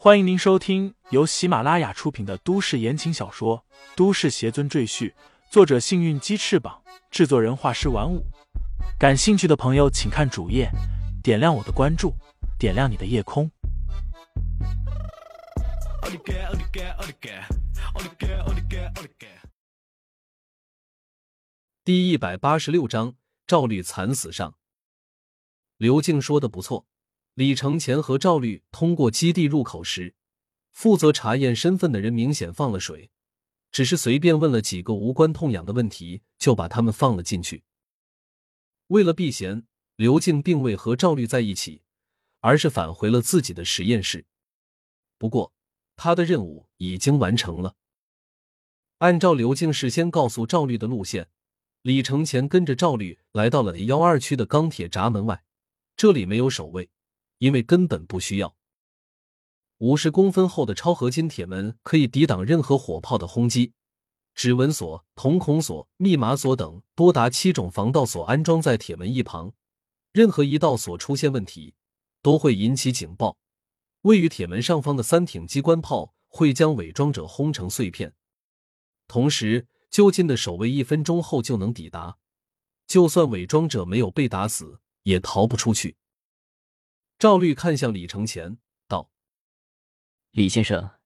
欢迎您收听由喜马拉雅出品的都市言情小说《都市邪尊赘婿》，作者：幸运鸡翅膀，制作人：画师玩五。感兴趣的朋友，请看主页，点亮我的关注，点亮你的夜空。第一百八十六章，赵律惨死上。刘静说的不错。李承前和赵律通过基地入口时，负责查验身份的人明显放了水，只是随便问了几个无关痛痒的问题，就把他们放了进去。为了避嫌，刘静并未和赵律在一起，而是返回了自己的实验室。不过，他的任务已经完成了。按照刘静事先告诉赵律的路线，李承前跟着赵律来到了幺二区的钢铁闸门外，这里没有守卫。因为根本不需要。五十公分厚的超合金铁门可以抵挡任何火炮的轰击，指纹锁、瞳孔锁、密码锁等多达七种防盗锁安装在铁门一旁，任何一道锁出现问题，都会引起警报。位于铁门上方的三挺机关炮会将伪装者轰成碎片，同时就近的守卫一分钟后就能抵达，就算伪装者没有被打死，也逃不出去。赵律看向李承前，道：“李先生，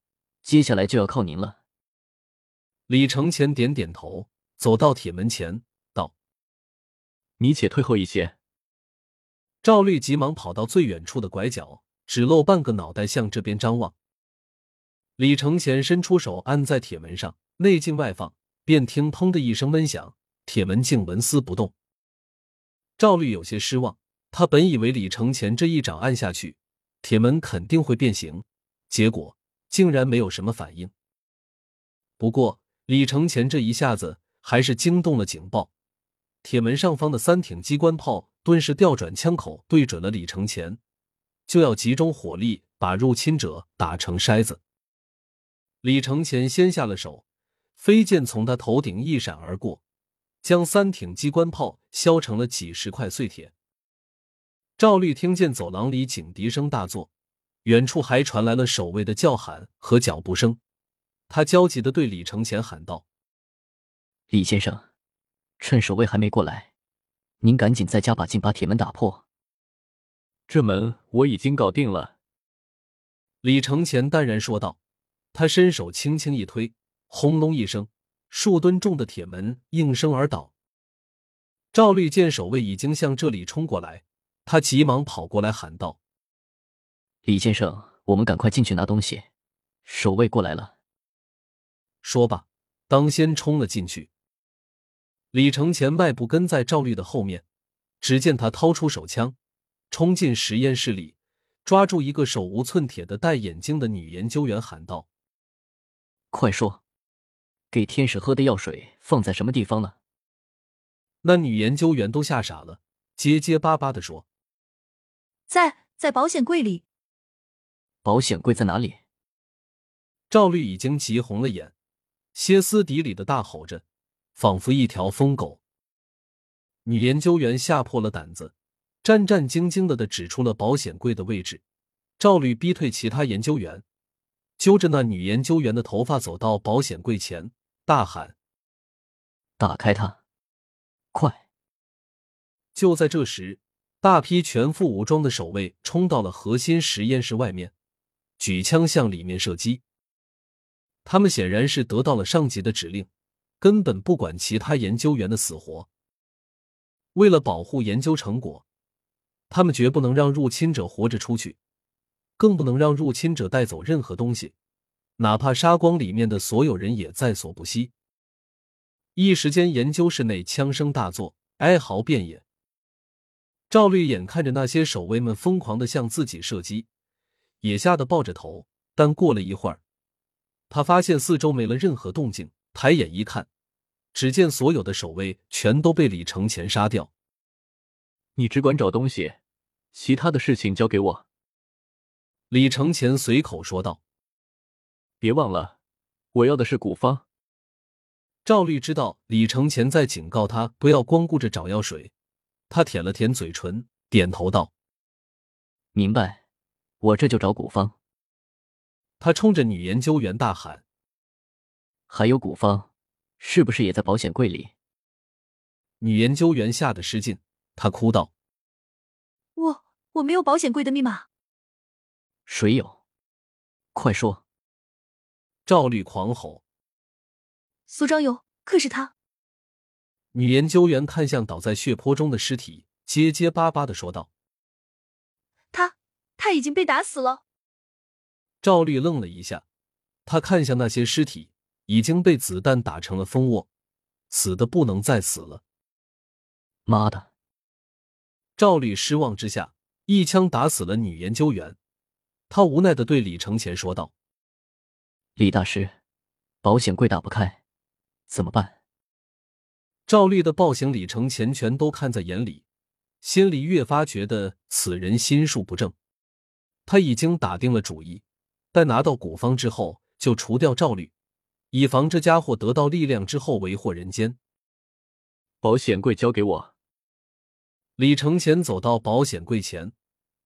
接下来就要靠您了。”李承前点点头，走到铁门前，道：“你且退后一些。”赵律急忙跑到最远处的拐角，只露半个脑袋向这边张望。李承前伸出手按在铁门上，内劲外放，便听“砰”的一声闷响，铁门竟纹丝不动。赵律有些失望。他本以为李承前这一掌按下去，铁门肯定会变形，结果竟然没有什么反应。不过李承前这一下子还是惊动了警报，铁门上方的三挺机关炮顿时调转枪口对准了李承前，就要集中火力把入侵者打成筛子。李承前先下了手，飞剑从他头顶一闪而过，将三挺机关炮削成了几十块碎铁。赵律听见走廊里警笛声大作，远处还传来了守卫的叫喊和脚步声。他焦急的对李承前喊道：“李先生，趁守卫还没过来，您赶紧再加把劲把铁门打破。这门我已经搞定了。”李承前淡然说道。他伸手轻轻一推，轰隆一声，数吨重的铁门应声而倒。赵律见守卫已经向这里冲过来。他急忙跑过来喊道：“李先生，我们赶快进去拿东西，守卫过来了。”说罢，当先冲了进去。李承前迈步跟在赵律的后面，只见他掏出手枪，冲进实验室里，抓住一个手无寸铁的戴眼镜的女研究员，喊道：“快说，给天使喝的药水放在什么地方了？”那女研究员都吓傻了，结结巴巴的说。在在保险柜里。保险柜在哪里？赵律已经急红了眼，歇斯底里的大吼着，仿佛一条疯狗。女研究员吓破了胆子，战战兢兢的的指出了保险柜的位置。赵律逼退其他研究员，揪着那女研究员的头发走到保险柜前，大喊：“打开它，快！”就在这时。大批全副武装的守卫冲到了核心实验室外面，举枪向里面射击。他们显然是得到了上级的指令，根本不管其他研究员的死活。为了保护研究成果，他们绝不能让入侵者活着出去，更不能让入侵者带走任何东西，哪怕杀光里面的所有人也在所不惜。一时间，研究室内枪声大作，哀嚎遍野。赵律眼看着那些守卫们疯狂的向自己射击，也吓得抱着头。但过了一会儿，他发现四周没了任何动静，抬眼一看，只见所有的守卫全都被李承前杀掉。你只管找东西，其他的事情交给我。”李承前随口说道。“别忘了，我要的是古方。”赵律知道李承前在警告他不要光顾着找药水。他舔了舔嘴唇，点头道：“明白，我这就找古方。”他冲着女研究员大喊：“还有古方，是不是也在保险柜里？”女研究员吓得失禁，她哭道：“我我没有保险柜的密码。”谁有？快说！赵律狂吼：“苏章有，可是他！”女研究员看向倒在血泊中的尸体，结结巴巴的说道：“他他已经被打死了。”赵律愣了一下，他看向那些尸体，已经被子弹打成了蜂窝，死的不能再死了。妈的！赵律失望之下，一枪打死了女研究员。他无奈的对李承前说道：“李大师，保险柜打不开，怎么办？”赵律的暴行，李承前全都看在眼里，心里越发觉得此人心术不正。他已经打定了主意，待拿到古方之后，就除掉赵律，以防这家伙得到力量之后为祸人间。保险柜交给我。李承前走到保险柜前，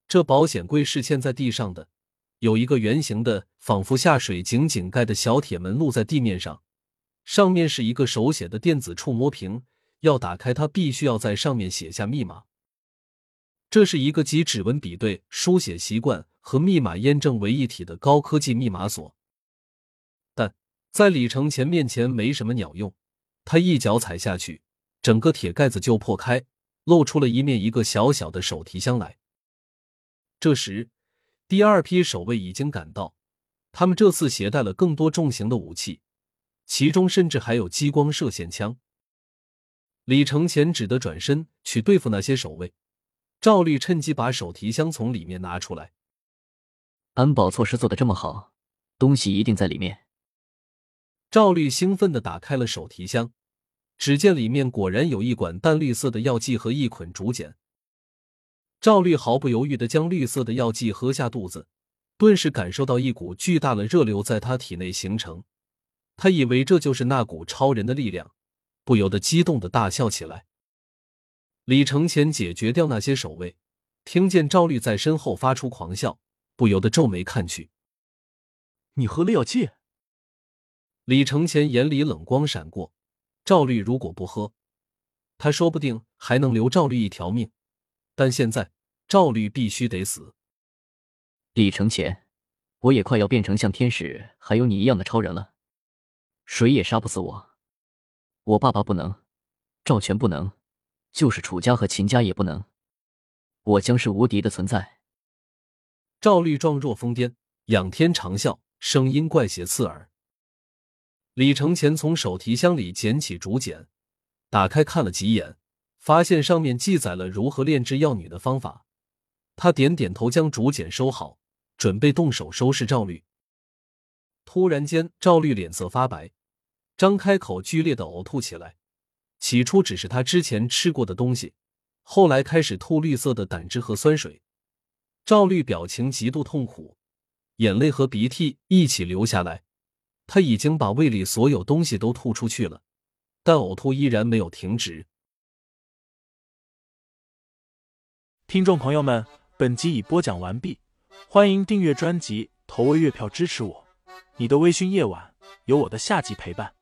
这保险柜是嵌在地上的，有一个圆形的、仿佛下水井井盖的小铁门露在地面上。上面是一个手写的电子触摸屏，要打开它，必须要在上面写下密码。这是一个集指纹比对、书写习惯和密码验证为一体的高科技密码锁。但在李承前面前没什么鸟用，他一脚踩下去，整个铁盖子就破开，露出了一面一个小小的手提箱来。这时，第二批守卫已经赶到，他们这次携带了更多重型的武器。其中甚至还有激光射线枪。李承前只得转身去对付那些守卫。赵律趁机把手提箱从里面拿出来。安保措施做的这么好，东西一定在里面。赵律兴奋的打开了手提箱，只见里面果然有一管淡绿色的药剂和一捆竹简。赵律毫不犹豫的将绿色的药剂喝下肚子，顿时感受到一股巨大的热流在他体内形成。他以为这就是那股超人的力量，不由得激动的大笑起来。李承前解决掉那些守卫，听见赵律在身后发出狂笑，不由得皱眉看去。你喝了药剂？李承前眼里冷光闪过。赵律如果不喝，他说不定还能留赵律一条命，但现在赵律必须得死。李承前，我也快要变成像天使还有你一样的超人了。谁也杀不死我，我爸爸不能，赵全不能，就是楚家和秦家也不能，我将是无敌的存在。赵律状若疯癫，仰天长啸，声音怪邪刺耳。李承前从手提箱里捡起竹简，打开看了几眼，发现上面记载了如何炼制药女的方法。他点点头，将竹简收好，准备动手收拾赵律。突然间，赵律脸色发白。张开口，剧烈的呕吐起来。起初只是他之前吃过的东西，后来开始吐绿色的胆汁和酸水。赵律表情极度痛苦，眼泪和鼻涕一起流下来。他已经把胃里所有东西都吐出去了，但呕吐依然没有停止。听众朋友们，本集已播讲完毕，欢迎订阅专辑，投喂月票支持我。你的微醺夜晚，有我的下集陪伴。